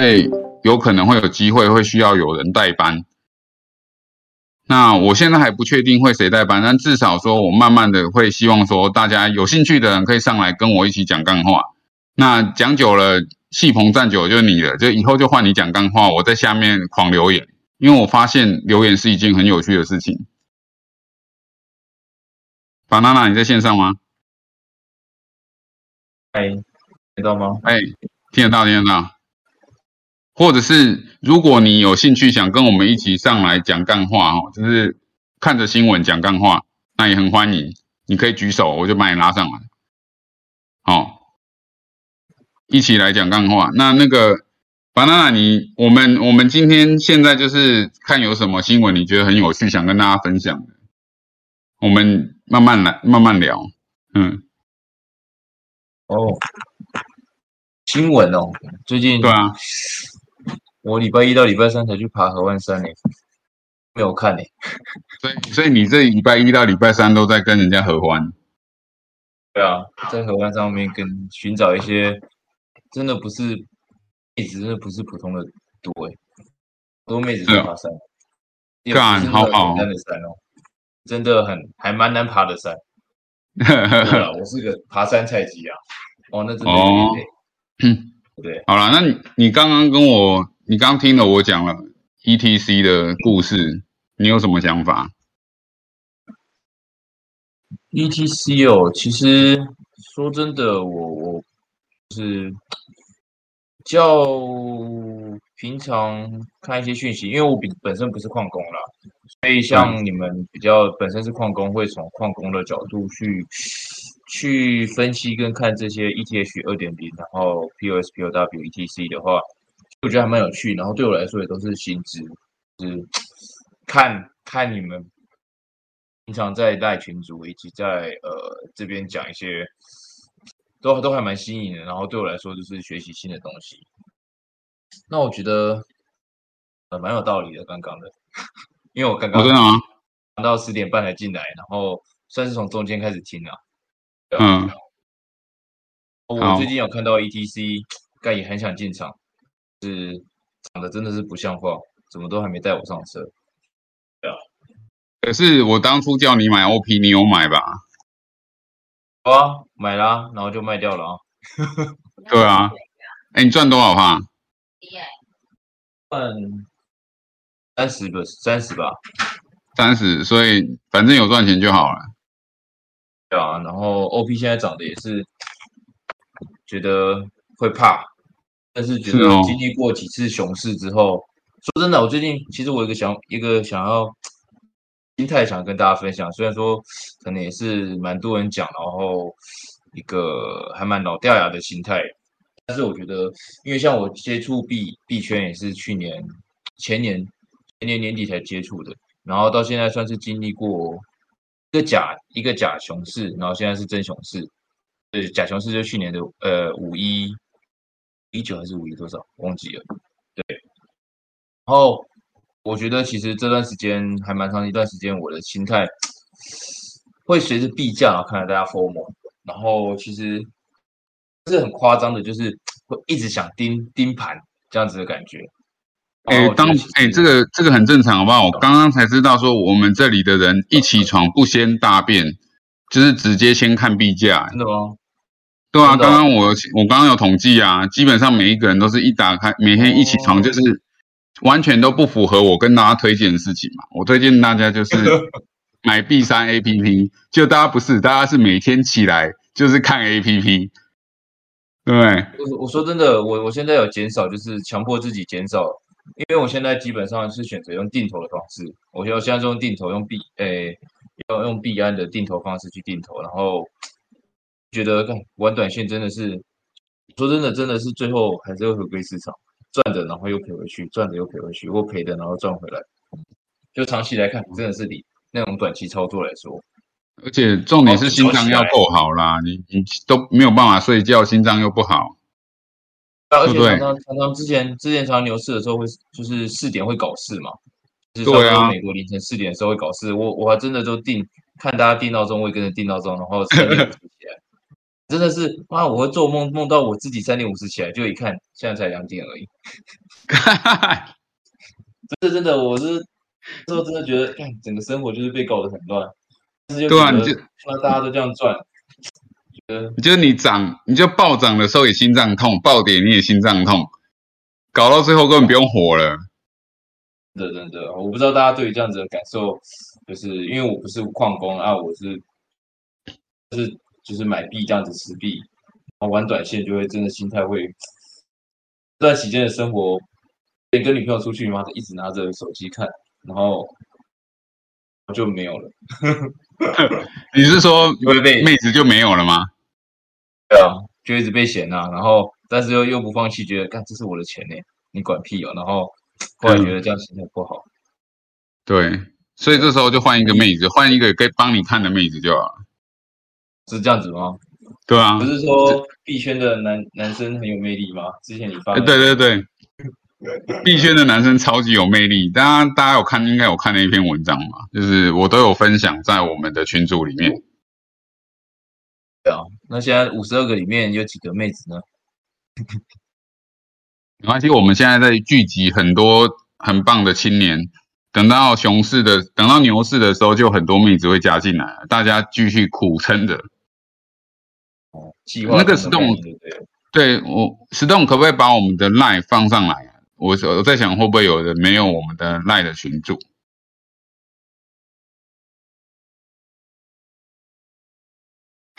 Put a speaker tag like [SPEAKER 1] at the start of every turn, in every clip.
[SPEAKER 1] 会有可能会有机会会需要有人代班。那我现在还不确定会谁代班，但至少说我慢慢的会希望说大家有兴趣的人可以上来跟我一起讲干话。那讲久了，戏棚站久就是你了，就以后就换你讲干话，我在下面狂留言，因为我发现留言是一件很有趣的事情。巴娜娜，你在线上吗？
[SPEAKER 2] 哎，听到吗？
[SPEAKER 1] 哎，听得到，听得到。或者是如果你有兴趣想跟我们一起上来讲干话哦，就是看着新闻讲干话，那也很欢迎。你可以举手，我就把你拉上来。好，一起来讲干话。那那个巴娜娜，你我们我们今天现在就是看有什么新闻你觉得很有趣，想跟大家分享的，我们慢慢来，慢慢聊。嗯，
[SPEAKER 2] 哦，新闻哦，最近
[SPEAKER 1] 对啊。
[SPEAKER 2] 我礼拜一到礼拜三才去爬河湾山呢，没有看呢。
[SPEAKER 1] 所以，所以你这礼拜一到礼拜三都在跟人家合欢？
[SPEAKER 2] 对啊，在河湾上面跟寻找一些真的不是妹子，真的不是普通的多哎，多妹子在爬山，
[SPEAKER 1] 干好好
[SPEAKER 2] 的山哦，真的很还蛮难爬的山。对啊，我是个爬山菜鸡啊，哦，那真的哦，对，
[SPEAKER 1] 好了，那你你刚刚跟我。你刚听了我讲了 E T C 的故事，你有什么想法
[SPEAKER 2] ？E T C 哦，其实说真的，我我是较平常看一些讯息，因为我本本身不是矿工啦，所以像你们比较本身是矿工，会从矿工的角度去去分析跟看这些 E T H 二点零，然后 P O S P O W E T C 的话。我觉得还蛮有趣，然后对我来说也都是新知，就是看看你们平常在带群组以及在呃这边讲一些，都都还蛮新颖的，然后对我来说就是学习新的东西。那我觉得呃蛮有道理的，刚刚的，因为我刚刚
[SPEAKER 1] 真的吗？
[SPEAKER 2] 到十点半才进来，然后算是从中间开始听啊。
[SPEAKER 1] 嗯。
[SPEAKER 2] 我最近有看到 ETC，但也很想进场。是长得真的是不像话，怎么都还没带我上车。对啊，
[SPEAKER 1] 可是我当初叫你买 OP，你有买吧？
[SPEAKER 2] 有啊，买啦，然后就卖掉了啊。
[SPEAKER 1] 对啊，哎，你赚多少哈？
[SPEAKER 2] 赚三十个，三十吧。
[SPEAKER 1] 三十，所以反正有赚钱就好了。
[SPEAKER 2] 对啊，然后 OP 现在涨的也是，觉得会怕。但是觉得经历过几次熊市之后，说真的，我最近其实我有一个想一个想要心态，想跟大家分享。虽然说可能也是蛮多人讲，然后一个还蛮老掉牙的心态，但是我觉得，因为像我接触币币圈也是去年前年前年年底才接触的，然后到现在算是经历过一个假一个假熊市，然后现在是真熊市。对，假熊市就去年的呃五一。一九还是五一多少忘记了？对，然后我觉得其实这段时间还蛮长一段时间，我的心态会随着币价，然后看到大家 form，然后其实是很夸张的，就是会一直想盯盯盘这样子的感觉。
[SPEAKER 1] 哎，当哎这个这个很正常，好不好？我刚刚才知道说，我们这里的人一起床不先大便，就是直接先看币价，
[SPEAKER 2] 真的吗？
[SPEAKER 1] 对啊，刚刚我我刚刚有统计啊，基本上每一个人都是一打开，每天一起床就是完全都不符合我跟大家推荐的事情嘛。我推荐大家就是 买 B 三 A P P，就大家不是，大家是每天起来就是看 A P P。对，
[SPEAKER 2] 我我说真的，我我现在有减少，就是强迫自己减少，因为我现在基本上是选择用定投的方式，我现在用定投，用 B 诶，要用币安的定投方式去定投，然后。觉得看玩短线真的是，说真的，真的是最后还是会回归市场，赚的然后又赔回去，赚的又赔回去，或赔的然后赚回来。就长期来看，真的是你那种短期操作来说，
[SPEAKER 1] 而且重点是心脏要够好啦，你你都没有办法睡觉，心脏又不好。
[SPEAKER 2] 而且常常常常之前之前常牛市的时候会就是四点会搞事嘛，
[SPEAKER 1] 对啊，
[SPEAKER 2] 美国凌晨四点的时候会搞事，我我还真的就定看大家定闹钟，我也跟着定闹钟，然后三点起来。真的是妈，我会做梦梦到我自己三点五十起来，就一看现在才两点而已。真的真的，我是之后真的觉得，看整个生活就是被搞得很乱。
[SPEAKER 1] 对啊，你就
[SPEAKER 2] 那大家都这样赚，
[SPEAKER 1] 觉得就是你涨，你就暴涨的时候也心脏痛，暴跌你也心脏痛，搞到最后根本不用活了。
[SPEAKER 2] 对对对，我不知道大家对于这样子的感受，就是因为我不是矿工啊，我是就是就是买币这样子持币，然后玩短线就会真的心态会这段期间的生活，跟跟女朋友出去嘛，一直拿着手机看，然后就没有了。
[SPEAKER 1] 你是说妹子就没有了吗？
[SPEAKER 2] 对啊，就一直被嫌啊，然后但是又又不放弃，觉得干这是我的钱呢，你管屁哦，然后。后来觉得这样心态不好，
[SPEAKER 1] 对，所以这时候就换一个妹子，换一个可以帮你看的妹子就好了，
[SPEAKER 2] 是这样子吗？
[SPEAKER 1] 对啊，
[SPEAKER 2] 不是说币圈的男男生很有魅力吗？之前你发，
[SPEAKER 1] 对对对，币圈的男生超级有魅力，大家大家有看，应该有看那一篇文章嘛？就是我都有分享在我们的群组里面。
[SPEAKER 2] 对啊，那现在五十二个里面有几个妹子呢？
[SPEAKER 1] 没关系，我们现在在聚集很多很棒的青年，等到熊市的，等到牛市的时候，就很多妹子会加进来，大家继续苦撑着。
[SPEAKER 2] 哦，
[SPEAKER 1] 那个石洞，对我石洞可不可以把我们的 Lie 放上来？我我在想会不会有人没有我们的 Lie 的群主？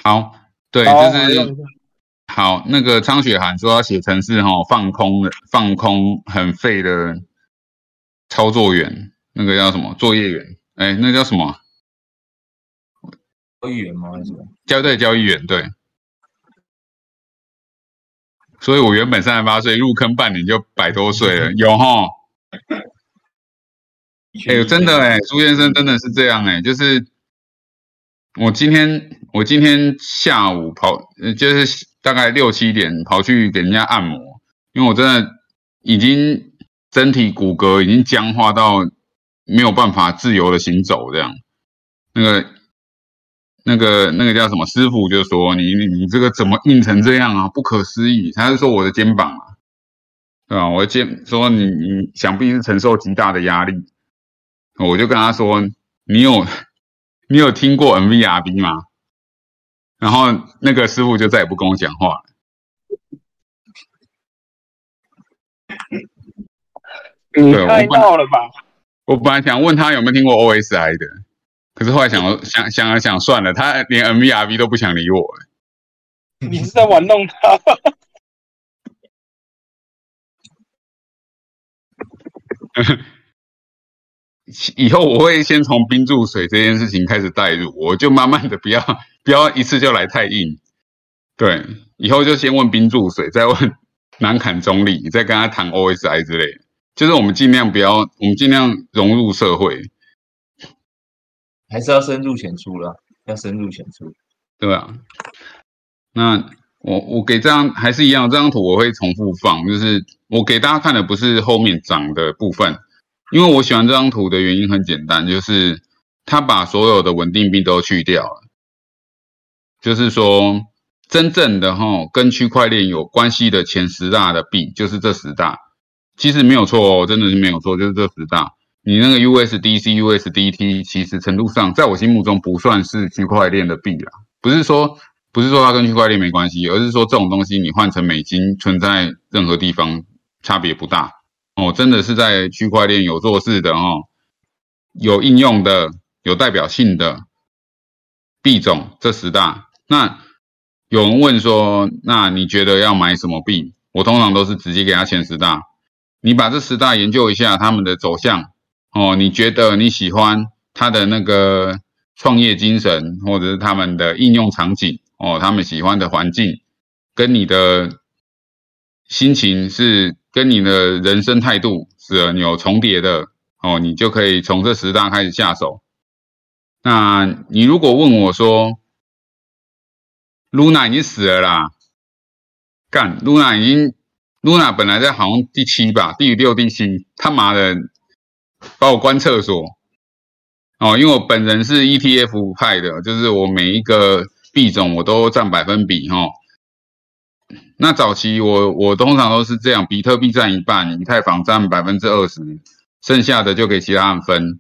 [SPEAKER 1] 好，对，就是。好，那个张雪涵说要写成是哈放空的放空很废的操作员，那个叫什么作业员？哎，那叫什么？
[SPEAKER 2] 交易员吗？还是什么？
[SPEAKER 1] 交对交易员对。所以我原本三十八岁入坑半年就百多岁了，有哈？哎，真的哎，朱先生真的是这样哎，就是我今天我今天下午跑，就是。大概六七点跑去给人家按摩，因为我真的已经身体骨骼已经僵化到没有办法自由的行走，这样。那个、那个、那个叫什么师傅就说：“你、你这个怎么硬成这样啊？不可思议！”他是说我的肩膀啊，对吧？我的肩说你、你想必是承受极大的压力。我就跟他说：“你有、你有听过 MVRB 吗？”然后那个师傅就再也不跟我讲话了。
[SPEAKER 3] 你太闹了吧！
[SPEAKER 1] 我本来想问他有没有听过 OSI 的，可是后来想想想了想，算了，他连 MVRV 都不想理我。
[SPEAKER 3] 你是在玩弄他？
[SPEAKER 1] 以后我会先从冰注水这件事情开始带入，我就慢慢的不要。不要一次就来太硬，对，以后就先问冰注水，再问难坎中立，再跟他谈 OSI 之类，就是我们尽量不要，我们尽量融入社会，
[SPEAKER 2] 还是要深入浅出了，要深入浅出，
[SPEAKER 1] 对吧？那我我给这张还是一样，这张图我会重复放，就是我给大家看的不是后面涨的部分，因为我喜欢这张图的原因很简单，就是它把所有的稳定币都去掉了。就是说，真正的哈跟区块链有关系的前十大的币，就是这十大，其实没有错哦，真的是没有错，就是这十大。你那个 USDC、USDT，其实程度上，在我心目中不算是区块链的币啦。不是说不是说它跟区块链没关系，而是说这种东西你换成美金存在任何地方差别不大哦。真的是在区块链有做事的哦，有应用的、有代表性的币种，这十大。那有人问说，那你觉得要买什么币？我通常都是直接给他前十大，你把这十大研究一下他们的走向哦，你觉得你喜欢他的那个创业精神，或者是他们的应用场景哦，他们喜欢的环境，跟你的心情是跟你的人生态度是有重叠的哦，你就可以从这十大开始下手。那你如果问我说，Luna 已经死了啦！干，Luna 已经，Luna 本来在好像第七吧，第六、第七，他妈的把我关厕所哦！因为我本人是 ETF 派的，就是我每一个币种我都占百分比哈。那早期我我通常都是这样，比特币占一半，以太坊占百分之二十，剩下的就给其他人分。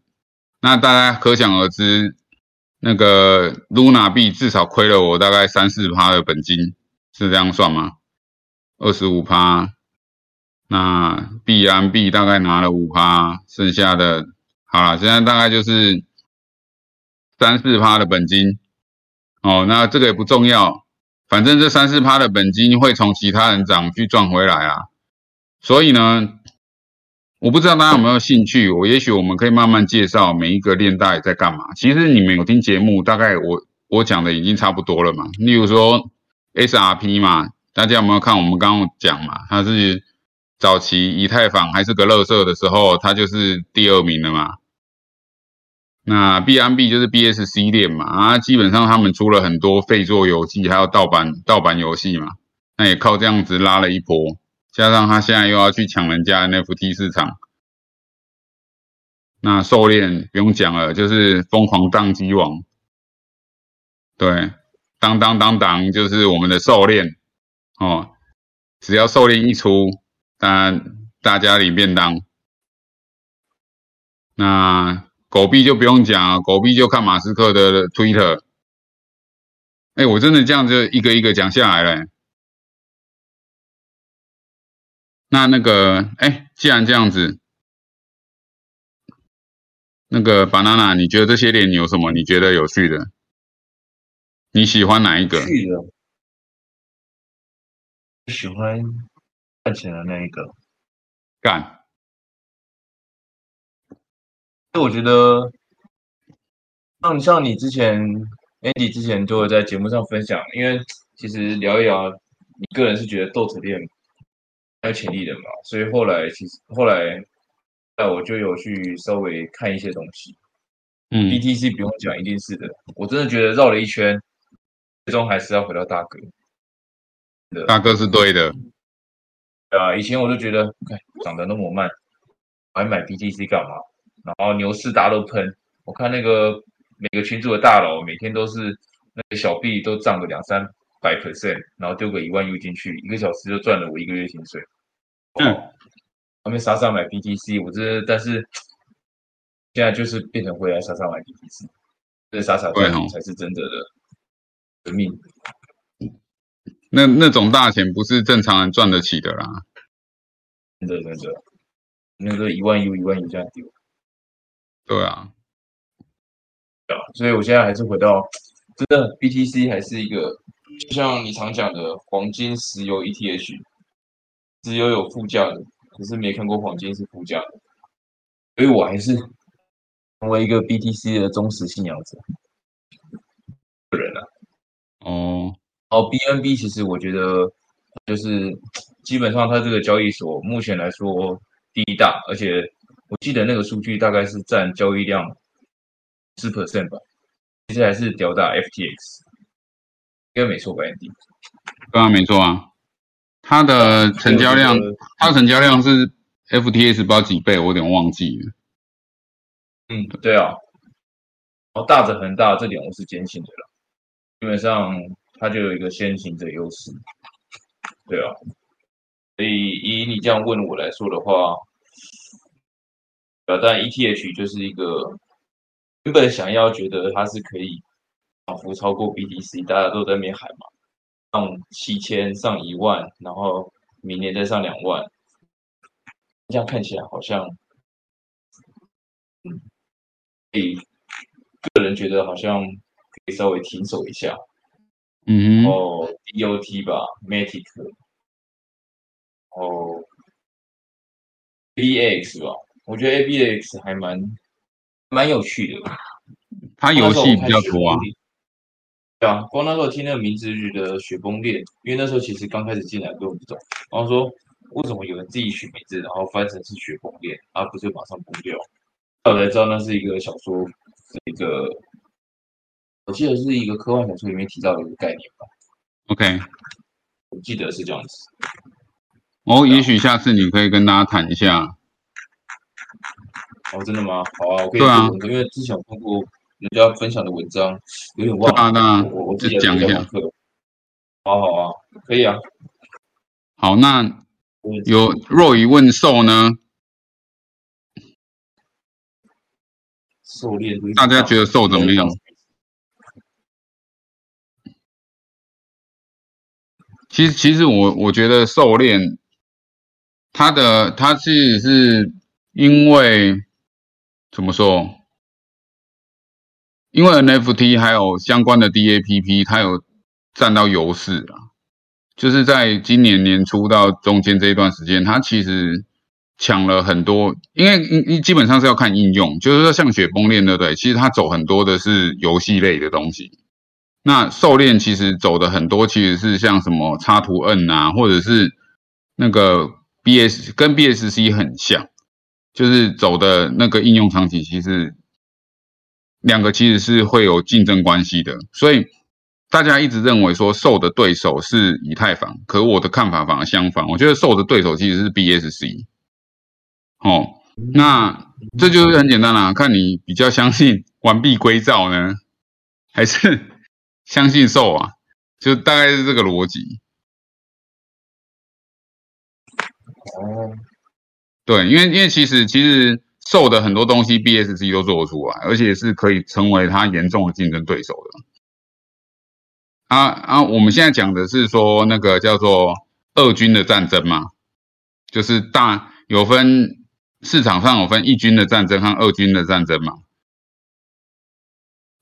[SPEAKER 1] 那大家可想而知，那个 Luna 币至少亏了我大概三四趴的本金，是这样算吗？二十五趴，那币安币大概拿了五趴，剩下的好了，现在大概就是三四趴的本金。哦，那这个也不重要。反正这三四趴的本金会从其他人涨去赚回来啊，所以呢，我不知道大家有没有兴趣，我也许我们可以慢慢介绍每一个链带在干嘛。其实你们有听节目，大概我我讲的已经差不多了嘛。例如说 SRP 嘛，大家有没有看我们刚刚讲嘛？它是早期以太坊还是个乐色的时候，它就是第二名的嘛。那 B M B 就是 B S C 链嘛，啊，基本上他们出了很多废作游戏，还有盗版盗版游戏嘛，那也靠这样子拉了一波，加上他现在又要去抢人家 N F T 市场，那狩猎不用讲了，就是疯狂宕机王，对，当当当当就是我们的狩猎哦，只要狩猎一出，当然大家领便当，那。狗币就不用讲啊，狗币就看马斯克的 Twitter。哎，我真的这样就一个一个讲下来了。那那个，哎，既然这样子，那个 banana，你觉得这些链有什么你觉得有趣的？你喜欢哪一个？
[SPEAKER 2] 喜欢赚钱的那一个，
[SPEAKER 1] 干。
[SPEAKER 2] 我觉得，像像你之前，Andy 之前就会在节目上分享，因为其实聊一聊，你个人是觉得豆子店很有潜力的嘛，所以后来其实后来，那我就有去稍微看一些东西。
[SPEAKER 1] 嗯
[SPEAKER 2] ，BTC 不用讲，一定是的。我真的觉得绕了一圈，最终还是要回到大哥。
[SPEAKER 1] 大哥是对的。
[SPEAKER 2] 啊，以前我就觉得，看涨得那么慢，还买 BTC 干嘛？然后牛市大家都喷，我看那个每个群主的大佬每天都是那个小币都涨个两三百 percent，然后丢个一万 U 进去，一个小时就赚了我一个月薪水。
[SPEAKER 1] 嗯，
[SPEAKER 2] 后面傻傻买 BTC，我这但是现在就是变成回来傻傻买 BTC，这傻傻赚才是真的的革命。
[SPEAKER 1] 那那种大钱不是正常人赚得起的啦。
[SPEAKER 2] 真的真的，那个一万 U 一万这样丢。
[SPEAKER 1] 对啊，
[SPEAKER 2] 对啊，所以我现在还是回到，真的 BTC 还是一个，就像你常讲的黄金、石油、ETH，石油有副价的，可是没看过黄金是副价的，所以我还是成为一个 BTC 的忠实信仰者。个人啊，
[SPEAKER 1] 哦，
[SPEAKER 2] 哦，BNB 其实我觉得就是基本上它这个交易所目前来说第一大，而且。我记得那个数据大概是占交易量四 percent 吧，其实还是吊打 FTX，应该没错吧？Andy，
[SPEAKER 1] 刚刚没错啊，它的成交量，它的成交量是 FTX 不知道几倍，我有点忘记了。
[SPEAKER 2] 嗯，对啊，然后大者恒大这点我是坚信的了，基本上它就有一个先行者优势。对啊，所以以你这样问我来说的话。但 ETH 就是一个原本想要觉得它是可以涨幅超过 BTC，大家都在那边喊嘛，上七千、上一万，然后明年再上两万，这样看起来好像，嗯，以个人觉得好像可以稍微停手一下，
[SPEAKER 1] 嗯，
[SPEAKER 2] 然后 DOT 吧，Matic，然后 BX 吧。我觉得 A B X 还蛮蛮有趣的，
[SPEAKER 1] 它游戏比较多啊。
[SPEAKER 2] 对啊，光那时候听那个名字就觉得雪崩链，因为那时候其实刚开始进来都不懂，然后说为什么有人自己取名字，然后翻成是雪崩链，而不是马上崩掉。后来知道那是一个小说，是一个我记得是一个科幻小说里面提到的一个概念吧。
[SPEAKER 1] OK，
[SPEAKER 2] 我记得是这样子。
[SPEAKER 1] 哦，也许下次你可以跟大家谈一下。
[SPEAKER 2] 哦，真的吗？好啊，我可以。对啊，因为之前有看过人家分享的文章，有点忘了。
[SPEAKER 1] 那
[SPEAKER 2] 我我
[SPEAKER 1] 再讲一下。
[SPEAKER 2] 好好啊，可以啊。
[SPEAKER 1] 好，那有若雨问兽呢？
[SPEAKER 2] 狩猎，
[SPEAKER 1] 大家觉得兽怎么样？其实，其实我我觉得狩猎，它的它其实是因为怎么说？因为 NFT 还有相关的 DAPP，它有占到优势啊。就是在今年年初到中间这一段时间，它其实抢了很多，因为你你基本上是要看应用，就是说像雪崩链对不对？其实它走很多的是游戏类的东西，那狩猎其实走的很多其实是像什么插图 N 啊，或者是那个 BS 跟 BSC 很像，就是走的那个应用场景，其实两个其实是会有竞争关系的，所以。大家一直认为说受的对手是以太坊，可我的看法反而相反。我觉得受的对手其实是 BSC。哦，那这就是很简单啦，看你比较相信完璧归赵呢，还是相信受啊？就大概是这个逻辑。
[SPEAKER 2] 哦，
[SPEAKER 1] 对，因为因为其实其实受的很多东西 BSC 都做得出来，而且是可以成为他严重的竞争对手的。啊啊！我们现在讲的是说那个叫做二军的战争嘛，就是大有分市场上有分一军的战争和二军的战争嘛，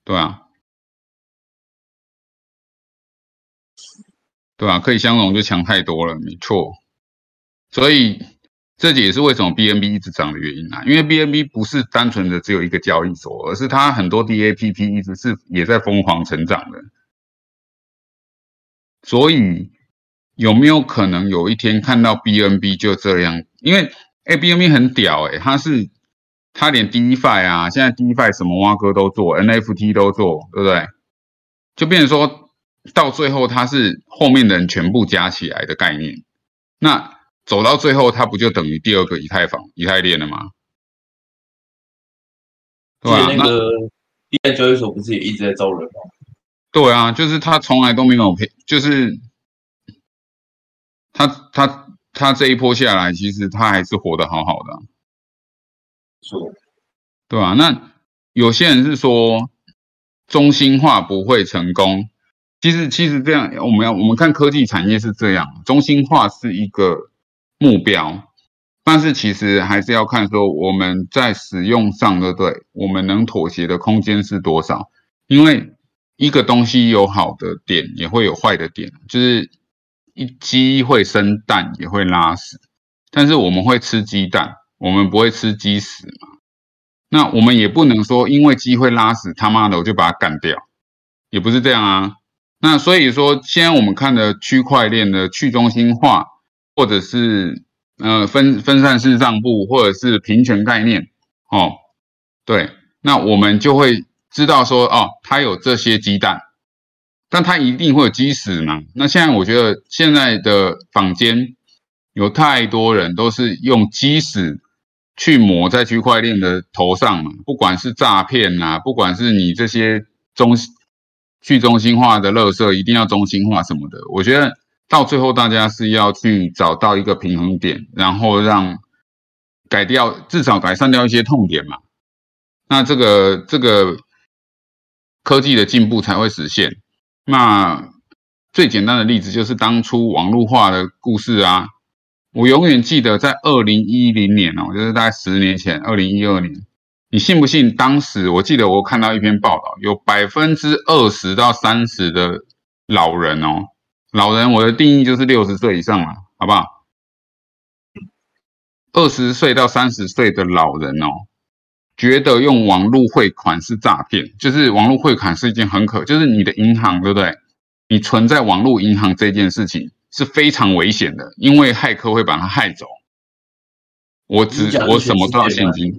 [SPEAKER 1] 对啊，对啊，可以相容就强太多了，没错。所以这也是为什么 BNB 一直涨的原因啊，因为 BNB 不是单纯的只有一个交易所，而是它很多 DAPP 一直是也在疯狂成长的。所以有没有可能有一天看到 BNB 就这样？因为哎，BNB 很屌哎，它是它连 DeFi 啊，现在 DeFi 什么蛙哥都做，NFT 都做，对不对？就变成说到最后，它是后面的人全部加起来的概念。那走到最后，它不就等于第二个以太坊、以太链了吗？
[SPEAKER 2] 对啊，那个 B 交易所不是也一直在招人吗？
[SPEAKER 1] 对啊，就是他从来都没有赔，就是他他他这一波下来，其实他还是活得好好的，
[SPEAKER 2] 是，
[SPEAKER 1] 对吧？那有些人是说中心化不会成功，其实其实这样，我们要我们看科技产业是这样，中心化是一个目标，但是其实还是要看说我们在使用上，对不对？我们能妥协的空间是多少？因为一个东西有好的点，也会有坏的点，就是一鸡会生蛋，也会拉屎，但是我们会吃鸡蛋，我们不会吃鸡屎嘛？那我们也不能说，因为鸡会拉屎，他妈的我就把它干掉，也不是这样啊。那所以说，现在我们看的区块链的去中心化，或者是呃分分散式账簿，或者是平权概念，哦，对，那我们就会。知道说哦，它有这些鸡蛋，但它一定会有鸡屎嘛？那现在我觉得现在的坊间有太多人都是用鸡屎去抹在区块链的头上嘛，不管是诈骗啊，不管是你这些中去中心化的垃圾一定要中心化什么的，我觉得到最后大家是要去找到一个平衡点，然后让改掉至少改善掉一些痛点嘛。那这个这个。科技的进步才会实现。那最简单的例子就是当初网络化的故事啊。我永远记得在二零一零年哦，就是大概十年前，二零一二年。你信不信？当时我记得我看到一篇报道，有百分之二十到三十的老人哦，老人我的定义就是六十岁以上了，好不好？二十岁到三十岁的老人哦。觉得用网络汇款是诈骗，就是网络汇款是一件很可，就是你的银行对不对？你存在网络银行这件事情是非常危险的，因为骇客会把它害走。我只我什么都要现金。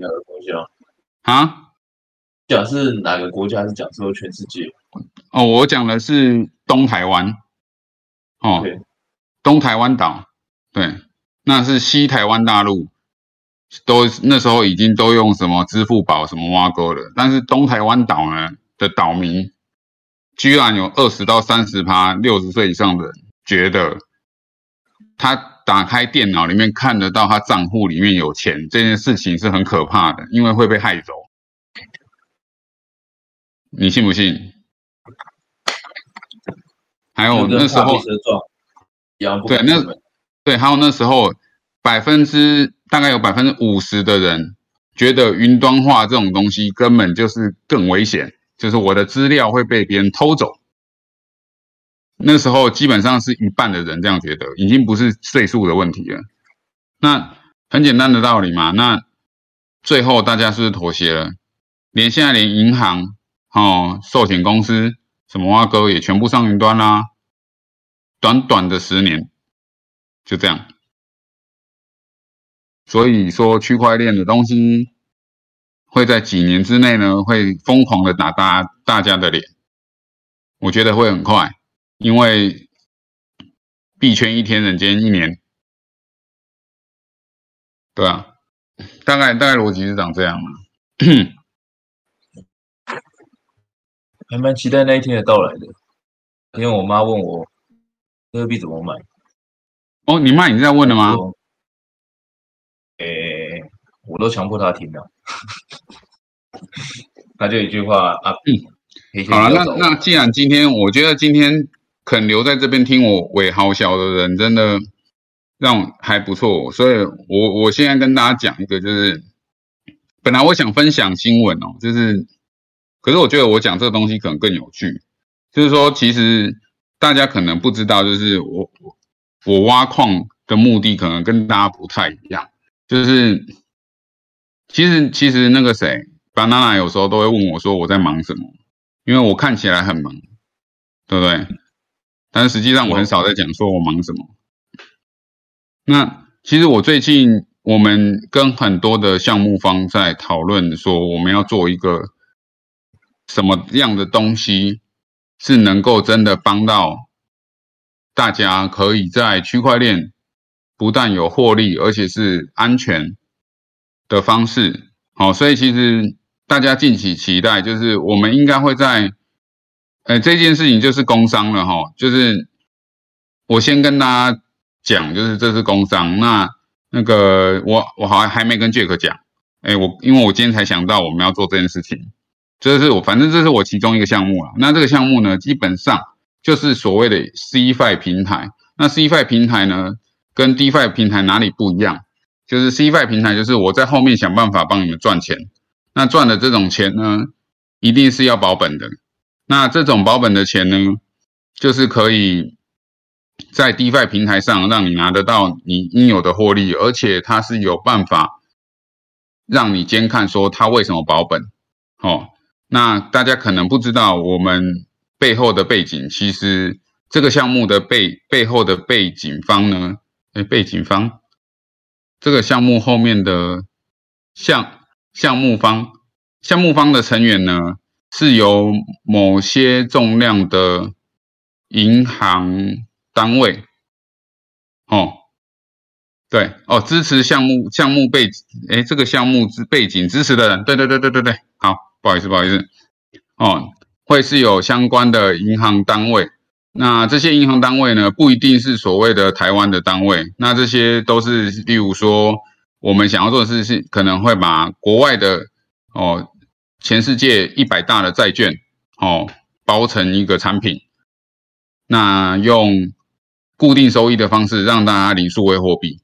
[SPEAKER 1] 啊？
[SPEAKER 2] 讲是哪个国家？是讲说全世界？
[SPEAKER 1] 哦，我讲的是东台湾。哦，东台湾岛，对，那是西台湾大陆。都那时候已经都用什么支付宝什么挖沟了，但是东台湾岛呢的岛民，居然有二十到三十趴六十岁以上的人觉得，他打开电脑里面看得到他账户里面有钱这件事情是很可怕的，因为会被害走。你信不信？还有那时候，对那对还有那时候百分之。大概有百分之五十的人觉得云端化这种东西根本就是更危险，就是我的资料会被别人偷走。那时候基本上是一半的人这样觉得，已经不是岁数的问题了。那很简单的道理嘛。那最后大家是不是妥协了？连现在连银行、哦寿险公司什么挖哥也全部上云端啦。短短的十年，就这样。所以说，区块链的东西会在几年之内呢，会疯狂的打大大家的脸。我觉得会很快，因为币圈一天，人间一年，对啊，大概大概逻辑是长这样嘛。
[SPEAKER 2] 还蛮期待那一天的到来的，因为我妈问我这个币怎么买。
[SPEAKER 1] 哦，你妈已经在问了吗？
[SPEAKER 2] 诶，我都强迫她听了，她就一句话啊，
[SPEAKER 1] 好了，那那既然今天我觉得今天肯留在这边听我尾好小的人真的让还不错，所以我我现在跟大家讲一个，就是本来我想分享新闻哦，就是可是我觉得我讲这个东西可能更有趣，就是说其实大家可能不知道，就是我我挖矿的目的可能跟大家不太一样。就是，其实其实那个谁，banana 有时候都会问我说我在忙什么，因为我看起来很忙，对不对？但是实际上我很少在讲说我忙什么。那其实我最近我们跟很多的项目方在讨论说，我们要做一个什么样的东西，是能够真的帮到大家，可以在区块链。不但有获利，而且是安全的方式。好，所以其实大家敬请期待，就是我们应该会在，呃，这件事情就是工伤了哈。就是我先跟大家讲，就是这是工伤。那那个我我好像还没跟 Jack 讲，哎，我因为我今天才想到我们要做这件事情，这是我反正这是我其中一个项目了。那这个项目呢，基本上就是所谓的 CFI 平台。那 CFI 平台呢？跟 DFI 平台哪里不一样？就是 CFI 平台，就是我在后面想办法帮你们赚钱。那赚的这种钱呢，一定是要保本的。那这种保本的钱呢，就是可以在 DeFi 平台上让你拿得到你应有的获利，而且它是有办法让你监看说它为什么保本。哦，那大家可能不知道我们背后的背景，其实这个项目的背背后的背景方呢？哎，背景方这个项目后面的项项目方项目方的成员呢，是由某些重量的银行单位哦，对哦，支持项目项目背哎，这个项目之背景支持的人，对对对对对对，好，不好意思不好意思哦，会是有相关的银行单位。那这些银行单位呢，不一定是所谓的台湾的单位，那这些都是，例如说，我们想要做的事情，可能会把国外的哦，全世界一百大的债券哦，包成一个产品，那用固定收益的方式让大家领数位货币，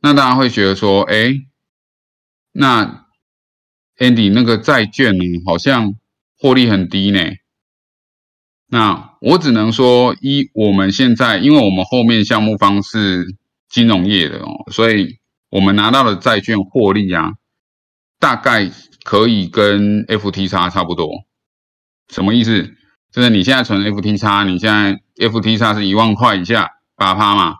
[SPEAKER 1] 那大家会觉得说，哎，那 Andy 那个债券呢，好像获利很低呢。那我只能说，一我们现在，因为我们后面项目方是金融业的哦，所以我们拿到的债券获利啊，大概可以跟 FTX 差不多。什么意思？就是你现在存 FTX，你现在 FTX 是一万块以下八趴嘛？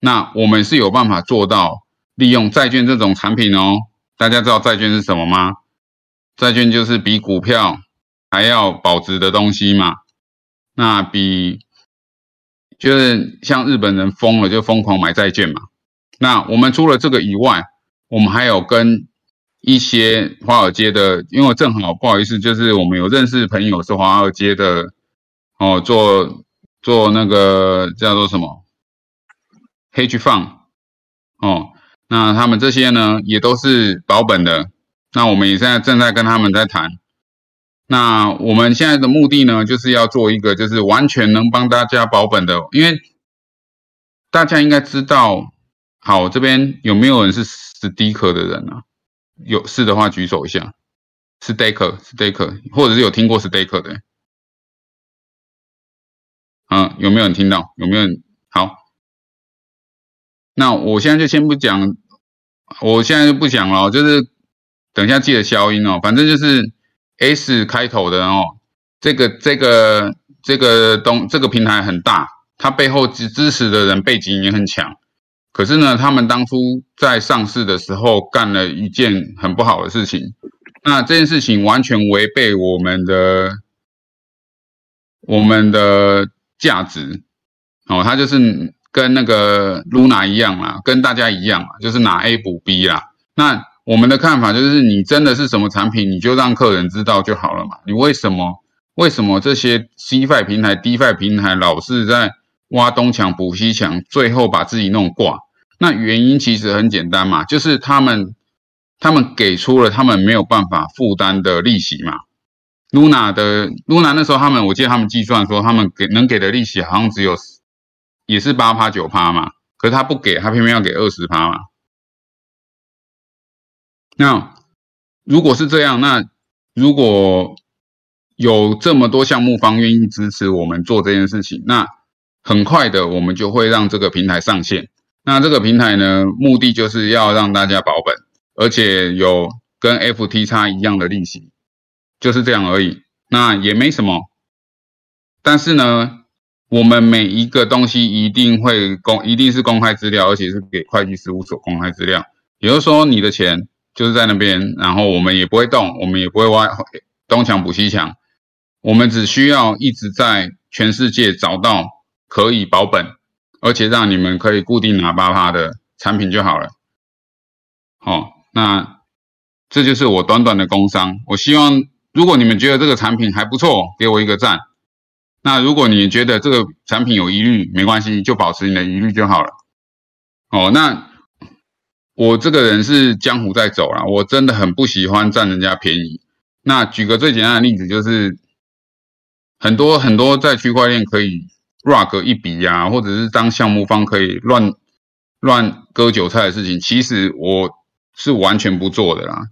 [SPEAKER 1] 那我们是有办法做到利用债券这种产品哦。大家知道债券是什么吗？债券就是比股票还要保值的东西嘛。那比就是像日本人疯了，就疯狂买债券嘛。那我们除了这个以外，我们还有跟一些华尔街的，因为正好不好意思，就是我们有认识朋友是华尔街的哦，做做那个叫做什么 hedge fund 哦，那他们这些呢也都是保本的，那我们也现在正在跟他们在谈。那我们现在的目的呢，就是要做一个就是完全能帮大家保本的，因为大家应该知道，好，这边有没有人是 Staker 的人啊？有是的话举手一下，Staker，Staker，或者是有听过 Staker 的，嗯，有没有人听到？有没有人？好，那我现在就先不讲，我现在就不讲了，就是等一下记得消音哦，反正就是。S 开头的哦，这个这个这个东这个平台很大，它背后支支持的人背景也很强。可是呢，他们当初在上市的时候干了一件很不好的事情。那这件事情完全违背我们的我们的价值哦，它就是跟那个 Luna 一样啦，跟大家一样嘛，就是拿 A 补 B 啦。那我们的看法就是，你真的是什么产品，你就让客人知道就好了嘛。你为什么为什么这些 C 派平台、D 派平台老是在挖东墙补西墙，最后把自己弄挂？那原因其实很简单嘛，就是他们他们给出了他们没有办法负担的利息嘛。Luna 的 Luna 那时候他们，我记得他们计算说，他们给能给的利息好像只有也是八趴九趴嘛，可是他不给，他偏偏要给二十趴嘛。那如果是这样，那如果有这么多项目方愿意支持我们做这件事情，那很快的我们就会让这个平台上线。那这个平台呢，目的就是要让大家保本，而且有跟 FTX 一样的利息，就是这样而已。那也没什么。但是呢，我们每一个东西一定会公，一定是公开资料，而且是给会计事务所公开资料。也就是说，你的钱。就是在那边，然后我们也不会动，我们也不会挖东墙补西墙，我们只需要一直在全世界找到可以保本，而且让你们可以固定拿八趴的产品就好了。好，那这就是我短短的工商。我希望如果你们觉得这个产品还不错，给我一个赞。那如果你觉得这个产品有疑虑，没关系，就保持你的疑虑就好了。哦，那。我这个人是江湖在走了，我真的很不喜欢占人家便宜。那举个最简单的例子，就是很多很多在区块链可以 rug 一笔呀，或者是当项目方可以乱乱割韭菜的事情，其实我是完全不做的啦。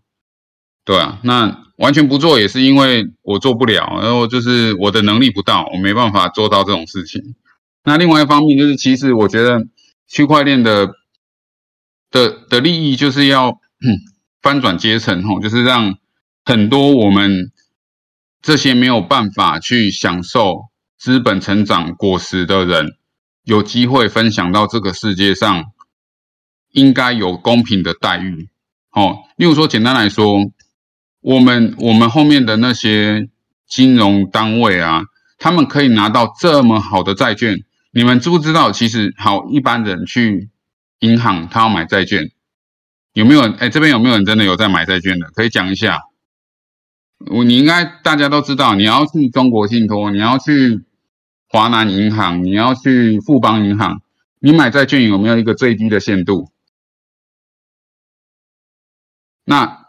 [SPEAKER 1] 对啊，那完全不做也是因为我做不了，然后就是我的能力不到，我没办法做到这种事情。那另外一方面就是，其实我觉得区块链的。的的利益就是要 翻转阶层吼，就是让很多我们这些没有办法去享受资本成长果实的人，有机会分享到这个世界上应该有公平的待遇。哦，例如说，简单来说，我们我们后面的那些金融单位啊，他们可以拿到这么好的债券，你们知不知道？其实好一般人去。银行他要买债券，有没有？哎，这边有没有人真的有在买债券的？可以讲一下。我你应该大家都知道，你要去中国信托，你要去华南银行，你要去富邦银行，你买债券有没有一个最低的限度？那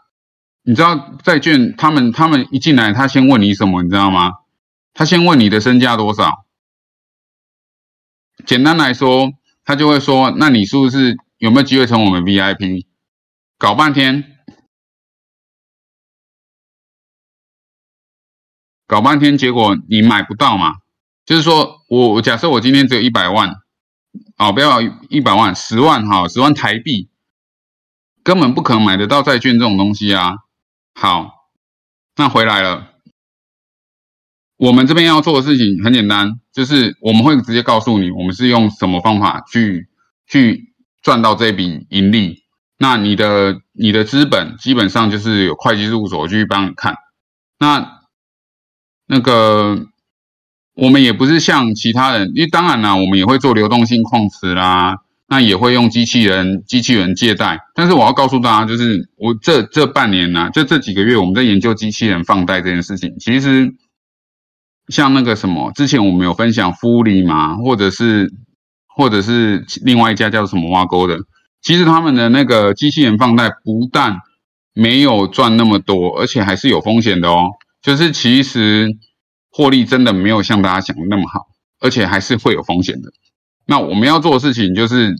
[SPEAKER 1] 你知道债券他们他们一进来，他先问你什么？你知道吗？他先问你的身价多少？简单来说。他就会说：“那你是不是有没有机会成我们 VIP？” 搞半天，搞半天，结果你买不到嘛？就是说我假设我今天只有一百万，哦，不要一百万，十万哈，十万台币，根本不可能买得到债券这种东西啊。好，那回来了。我们这边要做的事情很简单，就是我们会直接告诉你，我们是用什么方法去去赚到这笔盈利。那你的你的资本基本上就是有会计事务所去帮你看。那那个我们也不是像其他人，因为当然啦，我们也会做流动性矿池啦，那也会用机器人机器人借贷。但是我要告诉大家，就是我这这半年呢，就这几个月我们在研究机器人放贷这件事情。其实像那个什么，之前我们有分享福利嘛，或者是或者是另外一家叫什么挖沟的，其实他们的那个机器人放贷不但没有赚那么多，而且还是有风险的哦。就是其实获利真的没有像大家想的那么好，而且还是会有风险的。那我们要做的事情就是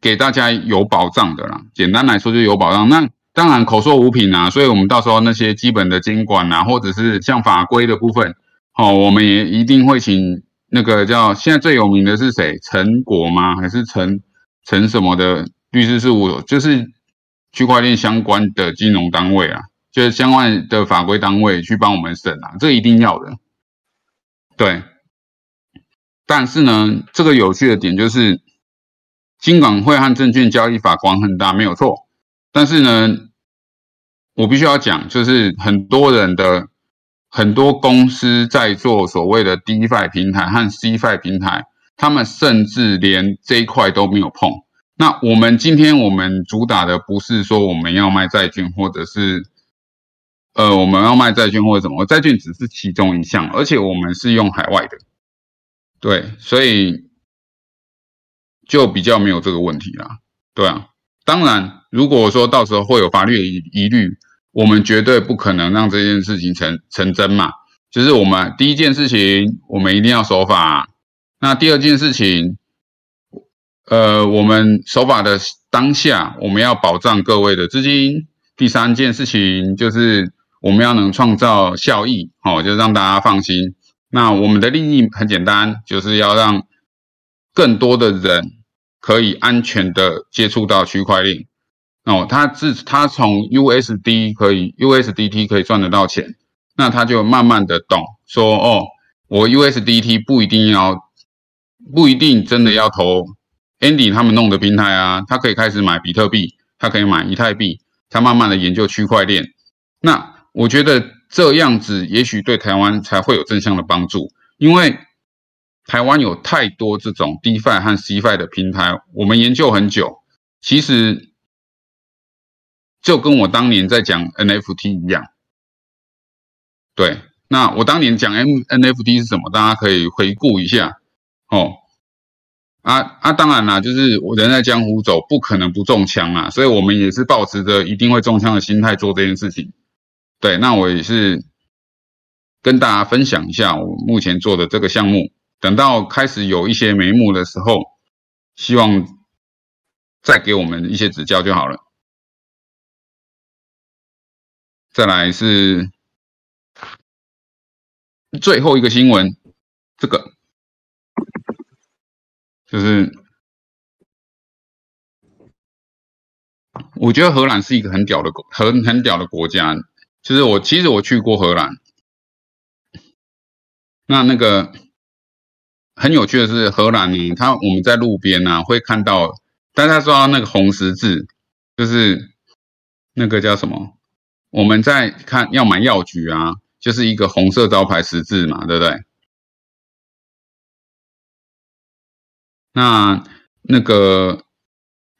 [SPEAKER 1] 给大家有保障的啦。简单来说就有保障。那当然口说无凭啊，所以我们到时候那些基本的监管啊，或者是像法规的部分，哦，我们也一定会请那个叫现在最有名的是谁？陈果吗？还是陈陈什么的律师事务所？就是。区块链相关的金融单位啊，就是相关的法规单位去帮我们审啊，这一定要的。对，但是呢，这个有趣的点就是，金管会和证券交易法管很大，没有错。但是呢，我必须要讲，就是很多人的很多公司在做所谓的 DeFi 平台和 Cfi 平台，他们甚至连这一块都没有碰。那我们今天我们主打的不是说我们要卖债券，或者是呃我们要卖债券或者什么，债券只是其中一项，而且我们是用海外的，对，所以就比较没有这个问题啦，对啊。当然，如果说到时候会有法律疑疑虑，我们绝对不可能让这件事情成成真嘛。就是我们第一件事情，我们一定要守法。那第二件事情。呃，我们守法的当下，我们要保障各位的资金。第三件事情就是我们要能创造效益，哦，就让大家放心。那我们的利益很简单，就是要让更多的人可以安全的接触到区块链。哦，他自他从 USD 可以 USDT 可以赚得到钱，那他就慢慢的懂说，哦，我 USDT 不一定要，不一定真的要投。Andy 他们弄的平台啊，他可以开始买比特币，他可以买以太币，他慢慢的研究区块链。那我觉得这样子也许对台湾才会有正向的帮助，因为台湾有太多这种 DeFi 和 Cfi 的平台，我们研究很久，其实就跟我当年在讲 NFT 一样。对，那我当年讲 M NFT 是什么？大家可以回顾一下哦。啊啊，当然啦，就是我人在江湖走，不可能不中枪啊，所以我们也是抱持着一定会中枪的心态做这件事情。对，那我也是跟大家分享一下我目前做的这个项目，等到开始有一些眉目的时候，希望再给我们一些指教就好了。再来是最后一个新闻，这个。就是，我觉得荷兰是一个很屌的国，很很屌的国家。就是我其实我去过荷兰，那那个很有趣的是，荷兰呢，它我们在路边呢会看到，大家知道那个红十字，就是那个叫什么？我们在看要买药局啊，就是一个红色招牌十字嘛，对不对？那那个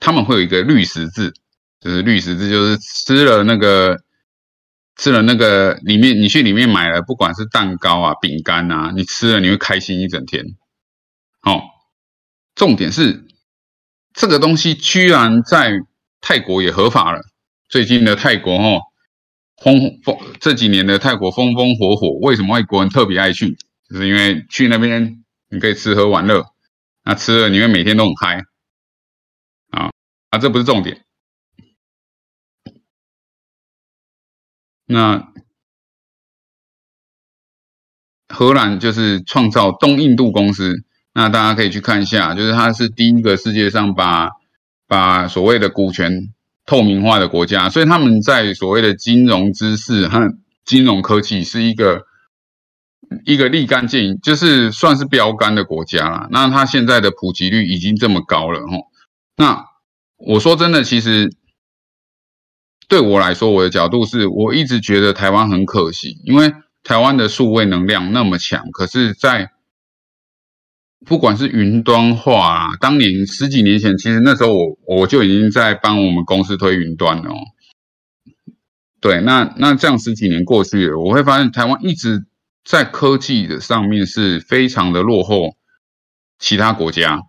[SPEAKER 1] 他们会有一个绿十字，就是绿十字，就是吃了那个吃了那个里面，你去里面买了，不管是蛋糕啊、饼干啊，你吃了你会开心一整天。好，重点是这个东西居然在泰国也合法了。最近的泰国哦，风风这几年的泰国风风火火，为什么外国人特别爱去？就是因为去那边你可以吃喝玩乐。那吃了你会每天都很嗨啊啊！这不是重点。那荷兰就是创造东印度公司，那大家可以去看一下，就是它是第一个世界上把把所谓的股权透明化的国家，所以他们在所谓的金融知识和金融科技是一个。一个立竿见影，就是算是标杆的国家了。那它现在的普及率已经这么高了，吼。那我说真的，其实对我来说，我的角度是我一直觉得台湾很可惜，因为台湾的数位能量那么强，可是，在不管是云端化啊，当年十几年前，其实那时候我我就已经在帮我们公司推云端了。对，那那这样十几年过去了，我会发现台湾一直在科技的上面是非常的落后其他国家。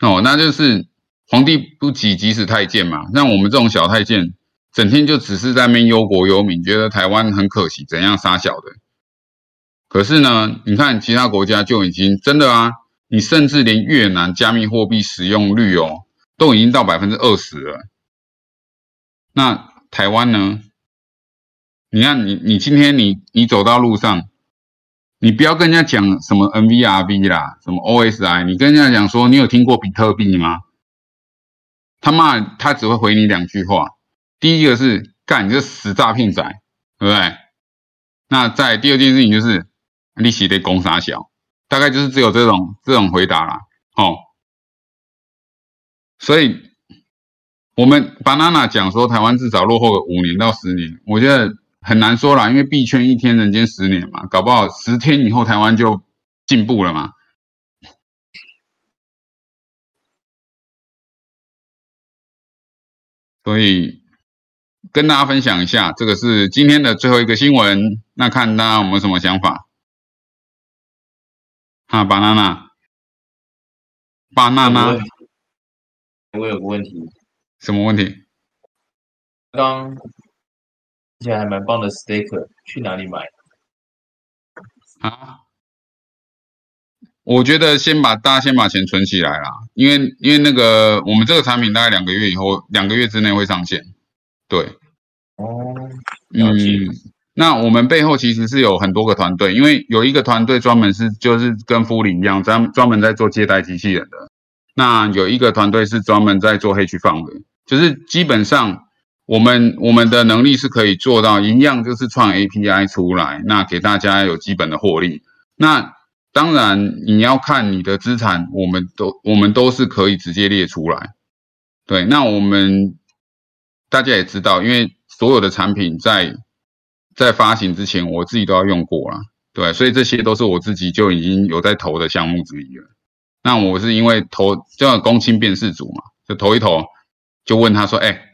[SPEAKER 1] 哦，那就是皇帝不急急死太监嘛，像我们这种小太监，整天就只是在那边忧国忧民，觉得台湾很可惜，怎样杀小的。可是呢，你看其他国家就已经真的啊，你甚至连越南加密货币使用率哦，都已经到百分之二十了。那台湾呢？你看你你今天你你走到路上，你不要跟人家讲什么 NVRV 啦，什么 OSI，你跟人家讲说你有听过比特币吗？他骂他只会回你两句话，第一个是干你这死诈骗仔，对不对？那在第二件事情就是。利息得攻杀小，大概就是只有这种这种回答啦。哦，所以我们 banana 讲说台湾至少落后五年到十年，我觉得很难说啦，因为币圈一天人间十年嘛，搞不好十天以后台湾就进步了嘛。所以跟大家分享一下，这个是今天的最后一个新闻，那看大家有没有什么想法。啊，banana，banana，
[SPEAKER 2] 我有个问题，
[SPEAKER 1] 什么问题？
[SPEAKER 2] 刚，而且还蛮棒的 steak，去哪里买？
[SPEAKER 1] 啊？我觉得先把大家先把钱存起来啦，因为因为那个我们这个产品大概两个月以后，两个月之内会上线。对。
[SPEAKER 2] 哦。嗯。
[SPEAKER 1] 那我们背后其实是有很多个团队，因为有一个团队专门是就是跟夫林一样，专专门在做接待机器人的。那有一个团队是专门在做黑区放的，就是基本上我们我们的能力是可以做到一样，就是创 API 出来，那给大家有基本的获利。那当然你要看你的资产，我们都我们都是可以直接列出来。对，那我们大家也知道，因为所有的产品在在发行之前，我自己都要用过了，对，所以这些都是我自己就已经有在投的项目之一了。那我是因为投叫公亲辨识组嘛，就投一投，就问他说：“哎，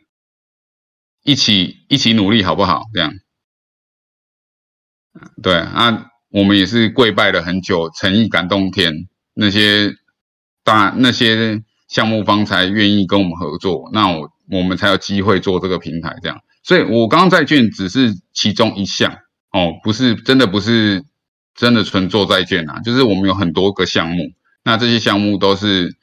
[SPEAKER 1] 一起一起努力好不好？”这样，对啊，我们也是跪拜了很久，诚意感动天，那些大那些项目方才愿意跟我们合作，那我我们才有机会做这个平台这样。所以，我刚刚债券只是其中一项哦，不是真的不是真的纯做债券啊，就是我们有很多个项目，那这些项目都是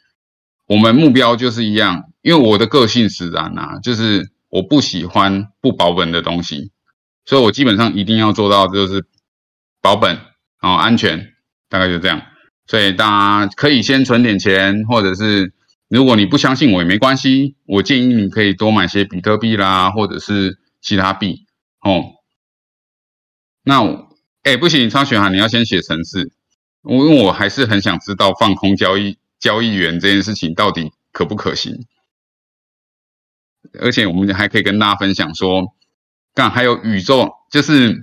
[SPEAKER 1] 我们目标就是一样，因为我的个性使然啊，就是我不喜欢不保本的东西，所以我基本上一定要做到就是保本哦，安全，大概就这样。所以大家可以先存点钱，或者是。如果你不相信我也没关系，我建议你可以多买些比特币啦，或者是其他币哦。那哎不行，超雪涵，你要先写程式，因为我还是很想知道放空交易交易员这件事情到底可不可行。而且我们还可以跟大家分享说，干还有宇宙就是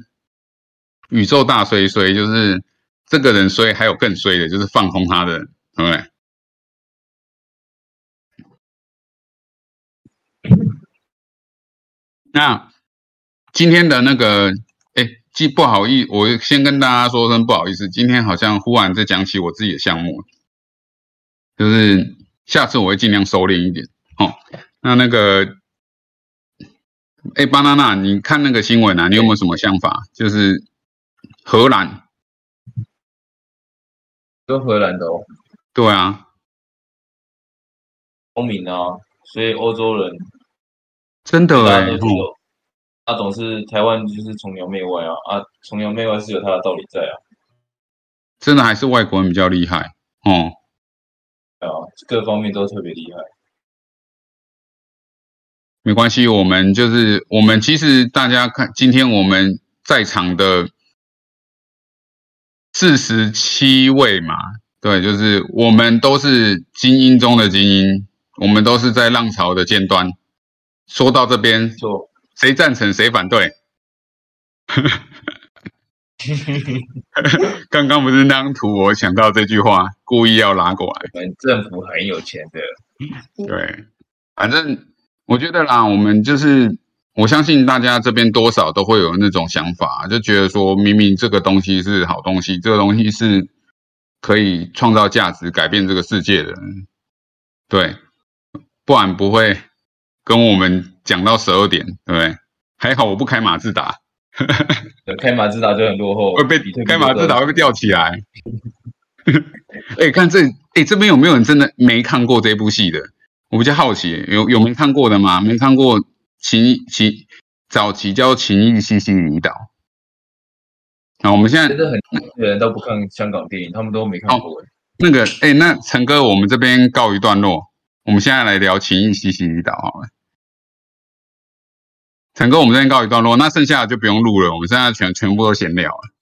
[SPEAKER 1] 宇宙大衰衰，就是这个人衰，还有更衰的，就是放空他的，对不对？那今天的那个，哎，既不好意思，我先跟大家说声不好意思，今天好像忽然在讲起我自己的项目，就是下次我会尽量收敛一点。哦，那那个，哎，巴娜娜，你看那个新闻啊，你有没有什么想法？就是荷兰，
[SPEAKER 2] 跟荷兰的哦，
[SPEAKER 1] 对啊，
[SPEAKER 2] 聪明啊，所以欧洲人。
[SPEAKER 1] 真的哎，
[SPEAKER 2] 他总是台湾就是崇洋媚外啊啊，崇洋媚外是有他的道理在啊。
[SPEAKER 1] 真的还是外国人比较厉害哦。
[SPEAKER 2] 啊，各方面都特别厉害。
[SPEAKER 1] 没关系，我们就是我们其实大家看今天我们在场的四十七位嘛，对，就是我们都是精英中的精英，我们都是在浪潮的尖端。说到这边，说谁赞成谁反对？刚刚不是那张图，我想到这句话，故意要拉过来。
[SPEAKER 2] 我们政府很有钱的，
[SPEAKER 1] 对，反正我觉得啦，我们就是我相信大家这边多少都会有那种想法，就觉得说明明这个东西是好东西，这个东西是可以创造价值、改变这个世界的，对，不然不会跟我们讲到十二点，对不对？还好我不开马自达。
[SPEAKER 2] 开马自达就很落后，
[SPEAKER 1] 会被开马自达会被吊起来。哎，看这，哎，这边有没有人真的没看过这部戏的？我比较好奇，有有没看过的吗？没看过《情情早期叫《情义西西里岛》。那我们现在
[SPEAKER 2] 真的很多人都不看香港电影，他们都没看过。
[SPEAKER 1] 那个，哎，那陈哥，我们这边告一段落，我们现在来聊《情义西西里岛》好了。陈哥，我们这边告一段落，那剩下的就不用录了。我们现在全全部都闲聊了。